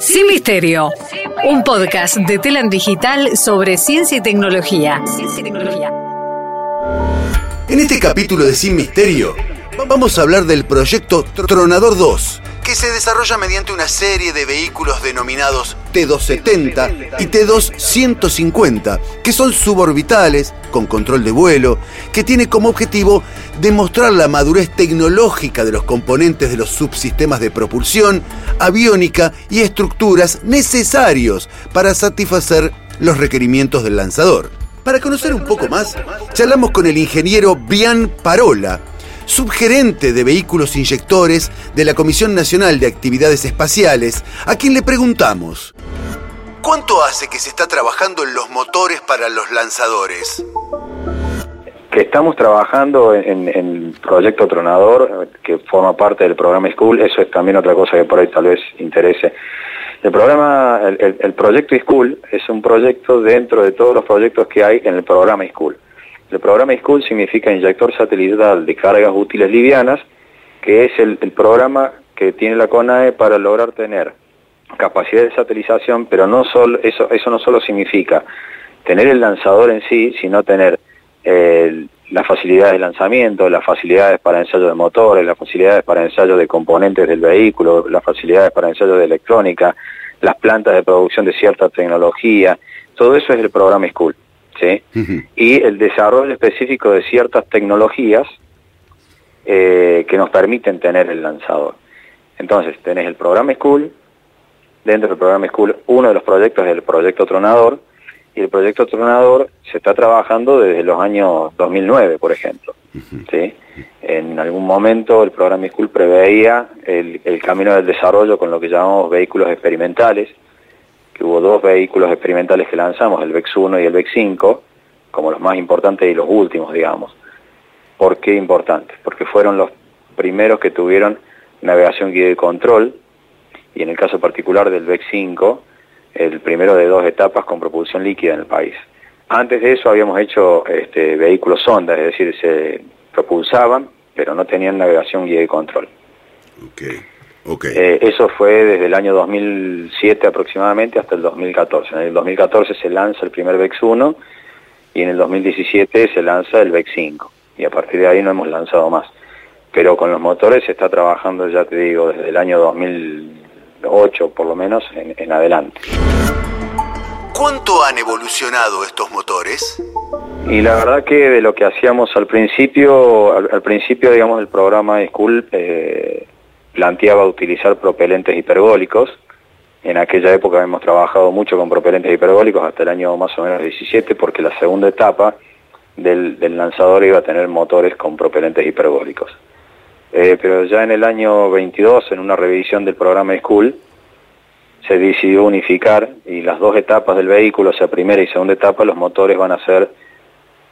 Sin Misterio, un podcast de Telan Digital sobre ciencia y tecnología. En este capítulo de Sin Misterio, vamos a hablar del proyecto Tronador 2, que se desarrolla mediante una serie de vehículos denominados T270 y T2150, que son suborbitales, con control de vuelo, que tiene como objetivo demostrar la madurez tecnológica de los componentes de los subsistemas de propulsión, aviónica y estructuras necesarios para satisfacer los requerimientos del lanzador. Para conocer un poco más, charlamos con el ingeniero Bian Parola, subgerente de vehículos inyectores de la Comisión Nacional de Actividades Espaciales, a quien le preguntamos, ¿cuánto hace que se está trabajando en los motores para los lanzadores? Que estamos trabajando en, el proyecto Tronador, que forma parte del programa School, eso es también otra cosa que por ahí tal vez interese. El programa, el, proyecto School es un proyecto dentro de todos los proyectos que hay en el programa School. El programa School significa inyector satelital de cargas útiles livianas, que es el, programa que tiene la CONAE para lograr tener capacidad de satelización, pero no solo, eso, eso no solo significa tener el lanzador en sí, sino tener las facilidades de lanzamiento, las facilidades para ensayo de motores, las facilidades para ensayo de componentes del vehículo, las facilidades para ensayo de electrónica, las plantas de producción de cierta tecnología, todo eso es el programa School. ¿sí? Y el desarrollo específico de ciertas tecnologías eh, que nos permiten tener el lanzador. Entonces, tenés el programa School, dentro del programa School, uno de los proyectos es el proyecto Tronador, y el proyecto Tronador se está trabajando desde los años 2009, por ejemplo. ¿sí? En algún momento el programa School preveía el, camino del desarrollo con lo que llamamos vehículos experimentales, que hubo dos vehículos experimentales que lanzamos, el VEX 1 y el VEX 5, como los más importantes y los últimos, digamos. ¿Por qué importantes? Porque fueron los primeros que tuvieron navegación guía y control, y en el caso particular del VEX 5, el primero de dos etapas con propulsión líquida en el país. Antes de eso habíamos hecho este, vehículos sonda, es decir, se propulsaban, pero no tenían navegación guía y control. Okay. Okay. Eh, eso fue desde el año 2007 aproximadamente hasta el 2014. En el 2014 se lanza el primer VEX 1 y en el 2017 se lanza el VEX 5 y a partir de ahí no hemos lanzado más. Pero con los motores se está trabajando, ya te digo, desde el año 2000 8 por lo menos en, adelante. ¿Cuánto han evolucionado estos motores? Y la verdad que de lo que hacíamos al principio, al, principio digamos el programa School eh, planteaba utilizar propelentes hipergólicos. En aquella época hemos trabajado mucho con propelentes hipergólicos hasta el año más o menos 17 porque la segunda etapa del, del lanzador iba a tener motores con propelentes hipergólicos. Eh, pero ya en el año 22, en una revisión del programa School, se decidió unificar y las dos etapas del vehículo, o sea, primera y segunda etapa, los motores van a ser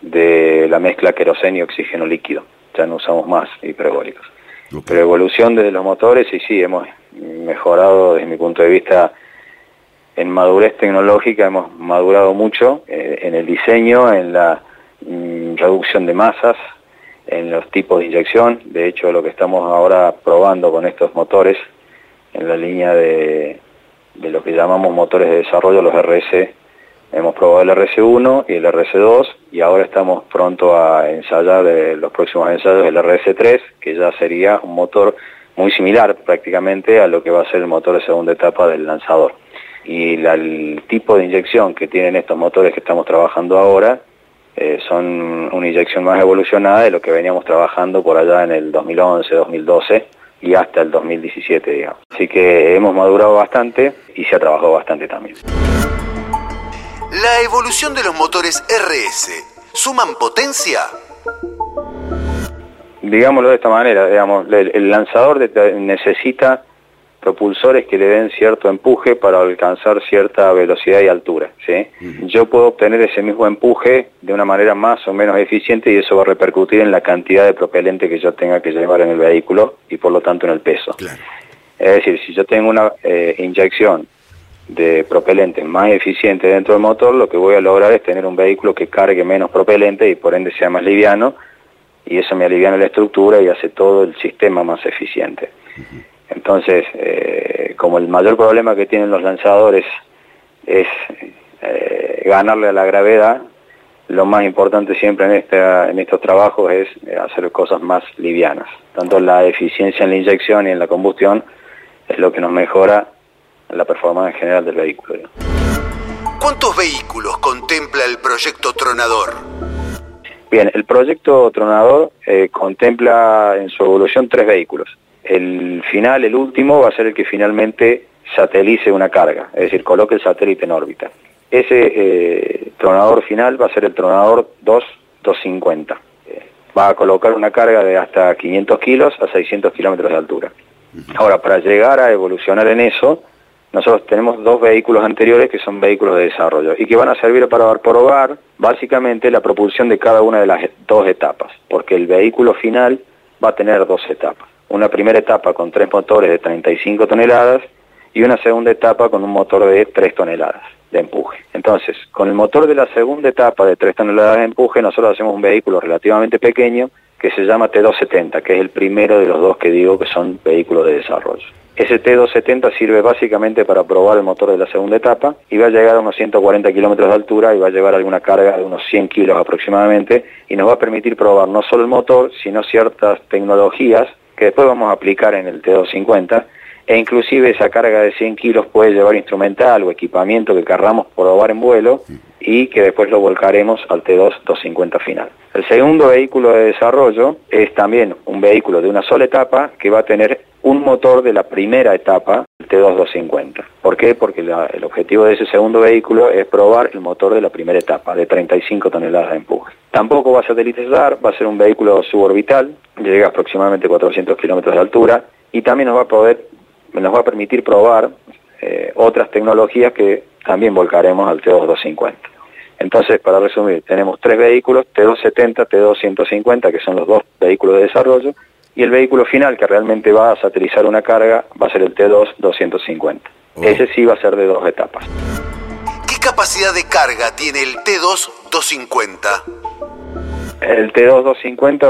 de la mezcla queroseno y oxígeno líquido. Ya no usamos más hipergólicos. Pero evolución desde los motores, y sí, hemos mejorado desde mi punto de vista en madurez tecnológica, hemos madurado mucho eh, en el diseño, en la mm, reducción de masas, en los tipos de inyección. De hecho, lo que estamos ahora probando con estos motores en la línea de, de lo que llamamos motores de desarrollo, los RS, hemos probado el RS1 y el RS2 y ahora estamos pronto a ensayar los próximos ensayos el RS3, que ya sería un motor muy similar prácticamente a lo que va a ser el motor de segunda etapa del lanzador. Y el tipo de inyección que tienen estos motores que estamos trabajando ahora eh, son una inyección más evolucionada de lo que veníamos trabajando por allá en el 2011, 2012 y hasta el 2017, digamos. Así que hemos madurado bastante y se ha trabajado bastante también. La evolución de los motores RS, ¿suman potencia? Digámoslo de esta manera, digamos, el, lanzador necesita propulsores que le den cierto empuje para alcanzar cierta velocidad y altura. ¿sí? Yo puedo obtener ese mismo empuje de una manera más o menos eficiente y eso va a repercutir en la cantidad de propelente que yo tenga que llevar en el vehículo y por lo tanto en el peso. Es decir, si yo tengo una eh, inyección de propelente más eficiente dentro del motor, lo que voy a lograr es tener un vehículo que cargue menos propelente y por ende sea más liviano y eso me aliviana la estructura y hace todo el sistema más eficiente. Entonces, eh, como el mayor problema que tienen los lanzadores es eh, ganarle a la gravedad, lo más importante siempre en, esta, en estos trabajos es eh, hacer cosas más livianas. Tanto la eficiencia en la inyección y en la combustión es lo que nos mejora la performance general del vehículo. ¿Cuántos vehículos contempla el proyecto Tronador? Bien, el proyecto Tronador eh, contempla en su evolución tres vehículos. El final, el último, va a ser el que finalmente satelice una carga, es decir, coloque el satélite en órbita. Ese eh, tronador final va a ser el tronador 250. Eh, va a colocar una carga de hasta 500 kilos a 600 kilómetros de altura. Ahora, para llegar a evolucionar en eso, nosotros tenemos dos vehículos anteriores que son vehículos de desarrollo y que van a servir para probar básicamente la propulsión de cada una de las dos etapas, porque el vehículo final va a tener dos etapas. Una primera etapa con tres motores de 35 toneladas y una segunda etapa con un motor de 3 toneladas de empuje. Entonces, con el motor de la segunda etapa de 3 toneladas de empuje, nosotros hacemos un vehículo relativamente pequeño que se llama T270, que es el primero de los dos que digo que son vehículos de desarrollo. Ese T270 sirve básicamente para probar el motor de la segunda etapa y va a llegar a unos 140 kilómetros de altura y va a llevar alguna carga de unos 100 kilos aproximadamente y nos va a permitir probar no solo el motor, sino ciertas tecnologías que después vamos a aplicar en el T250 e inclusive esa carga de 100 kilos puede llevar instrumental o equipamiento que querramos probar en vuelo y que después lo volcaremos al T2 250 final. El segundo vehículo de desarrollo es también un vehículo de una sola etapa que va a tener un motor de la primera etapa, el T2 250. ¿Por qué? Porque el objetivo de ese segundo vehículo es probar el motor de la primera etapa, de 35 toneladas de empuje. Tampoco va a satelitizar, va a ser un vehículo suborbital, llega aproximadamente 400 kilómetros de altura y también nos va a poder nos va a permitir probar eh, otras tecnologías que también volcaremos al T2 Entonces, para resumir, tenemos tres vehículos, T270, T250, que son los dos vehículos de desarrollo, y el vehículo final que realmente va a satelizar una carga va a ser el T2 Ese sí va a ser de dos etapas. ¿Qué capacidad de carga tiene el T2 El T2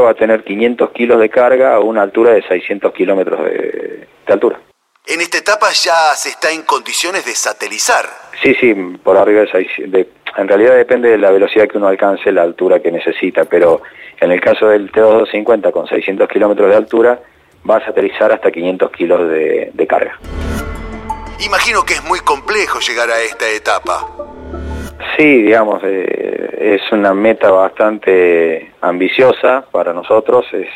va a tener 500 kilos de carga a una altura de 600 kilómetros de altura. En esta etapa ya se está en condiciones de satelizar. Sí, sí, por arriba de, de En realidad depende de la velocidad que uno alcance, la altura que necesita, pero en el caso del T250 con 600 kilómetros de altura, va a satelizar hasta 500 kilos de, carga. Imagino que es muy complejo llegar a esta etapa. Sí, digamos, eh, es una meta bastante ambiciosa para nosotros, es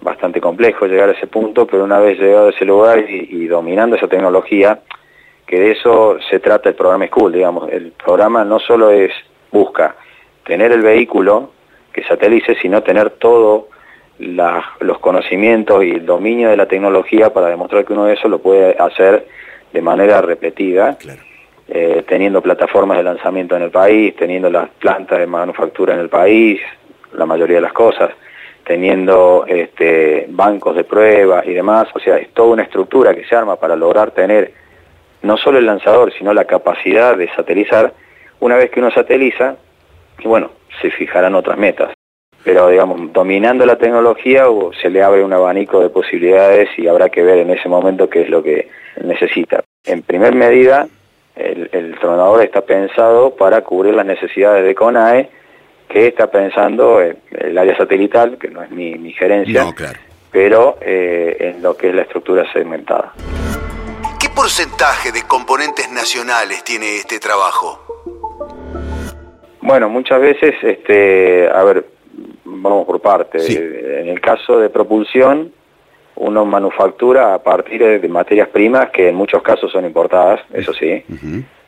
bastante complejo llegar a ese punto, pero una vez llegado a ese lugar y, dominando esa tecnología, que de eso se trata el programa School, digamos, el programa no solo es, busca tener el vehículo que satelice, sino tener todos los conocimientos y el dominio de la tecnología para demostrar que uno de eso lo puede hacer de manera repetida, eh, teniendo plataformas de lanzamiento en el país, teniendo las plantas de manufactura en el país, la mayoría de las cosas teniendo este, bancos de prueba y demás, o sea, es toda una estructura que se arma para lograr tener no solo el lanzador, sino la capacidad de satelizar. Una vez que uno sateliza, y bueno, se fijarán otras metas. Pero, digamos, dominando la tecnología se le abre un abanico de posibilidades y habrá que ver en ese momento qué es lo que necesita. En primer medida, el, el tronador está pensado para cubrir las necesidades de CONAE, que está pensando en el área satelital, que no es mi, gerencia, pero eh, en lo que es la estructura segmentada. ¿Qué porcentaje de componentes nacionales tiene este trabajo? Bueno, muchas veces, este, a ver, vamos por parte. En el caso de propulsión, uno manufactura a partir de materias primas que en muchos casos son importadas, eso sí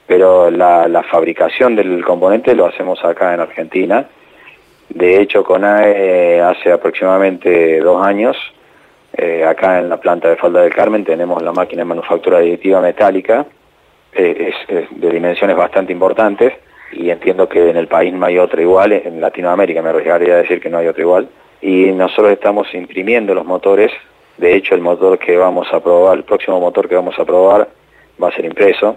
pero la, fabricación del componente lo hacemos acá en Argentina. De hecho, CONAE hace aproximadamente dos años, eh, acá en la planta de Falda del Carmen tenemos la máquina de manufactura aditiva metálica, eh, es, de dimensiones bastante importantes y entiendo que en el país no hay otra igual, en Latinoamérica me arriesgaría a decir que no hay otra igual, y nosotros estamos imprimiendo los motores, de hecho el motor que vamos a probar, el próximo motor que vamos a probar va a ser impreso,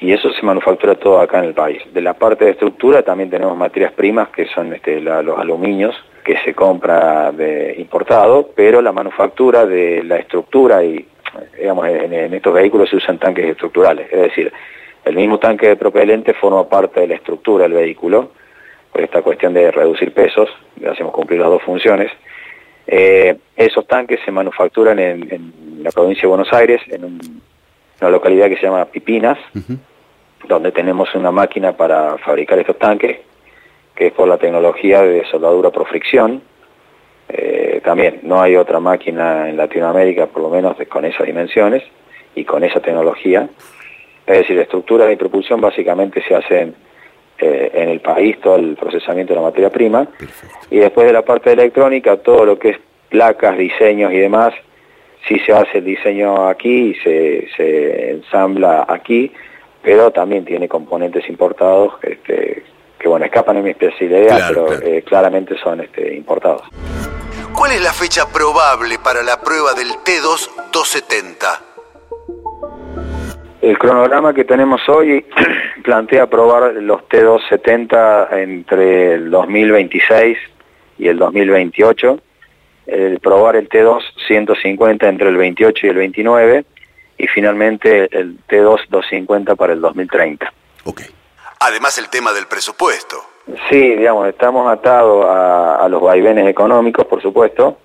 y eso se manufactura todo acá en el país. De la parte de estructura también tenemos materias primas que son este, los aluminios que se compra de importado, pero la manufactura de la estructura y digamos, en, estos vehículos se usan tanques estructurales, es decir, el mismo tanque de propelente forma parte de la estructura del vehículo, por esta cuestión de reducir pesos, hacemos cumplir las dos funciones. Eh, esos tanques se manufacturan en, la provincia de Buenos Aires, en una localidad que se llama Pipinas, donde tenemos una máquina para fabricar estos tanques, que es por la tecnología de soldadura por fricción. Eh, también no hay otra máquina en Latinoamérica, por lo menos con esas dimensiones y con esa tecnología. Es decir, estructuras de propulsión básicamente se hacen eh, en el país, todo el procesamiento de la materia prima. Y después de la parte electrónica, todo lo que es placas, diseños y demás, sí se hace el diseño aquí y se, se ensambla aquí pero también tiene componentes importados este, que bueno, escapan en mi especialidad, pero eh, claramente son este, importados. ¿Cuál es la fecha probable para la prueba del T2 270? El cronograma que tenemos hoy plantea probar los T270 entre el 2026 y el 2028, el probar el T2 150 entre el 28 y el 29 y finalmente el T2 250 para el 2030. Ok. Además el tema del presupuesto. Sí, digamos, estamos atados a, los vaivenes económicos, por supuesto,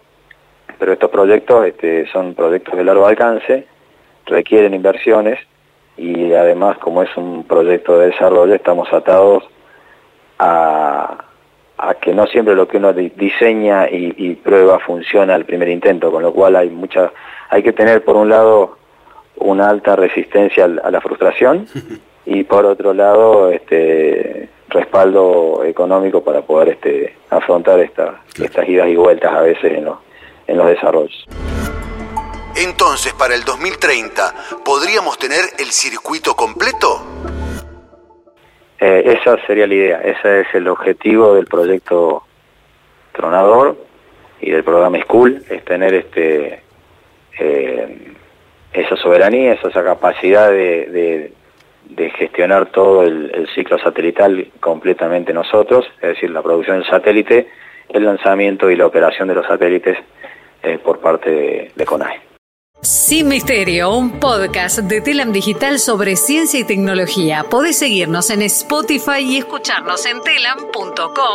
pero estos proyectos este, son proyectos de largo alcance, requieren inversiones y además como es un proyecto de desarrollo estamos atados a, que no siempre lo que uno diseña y, y, prueba funciona al primer intento, con lo cual hay mucha, hay que tener por un lado una alta resistencia a la frustración y por otro lado este respaldo económico para poder este afrontar esta, estas idas y vueltas a veces en los, en los desarrollos. Entonces, para el 2030, ¿podríamos tener el circuito completo? Eh, esa sería la idea, ese es el objetivo del proyecto Tronador y del programa School, es tener este eh, esa soberanía, esa, capacidad de, gestionar todo el, ciclo satelital completamente nosotros, es decir, la producción del satélite, el lanzamiento y la operación de los satélites eh, por parte de, de CONAE. Sin Misterio, un podcast de Telam Digital sobre ciencia y tecnología. Podés seguirnos en Spotify y escucharnos en telam.com.ar.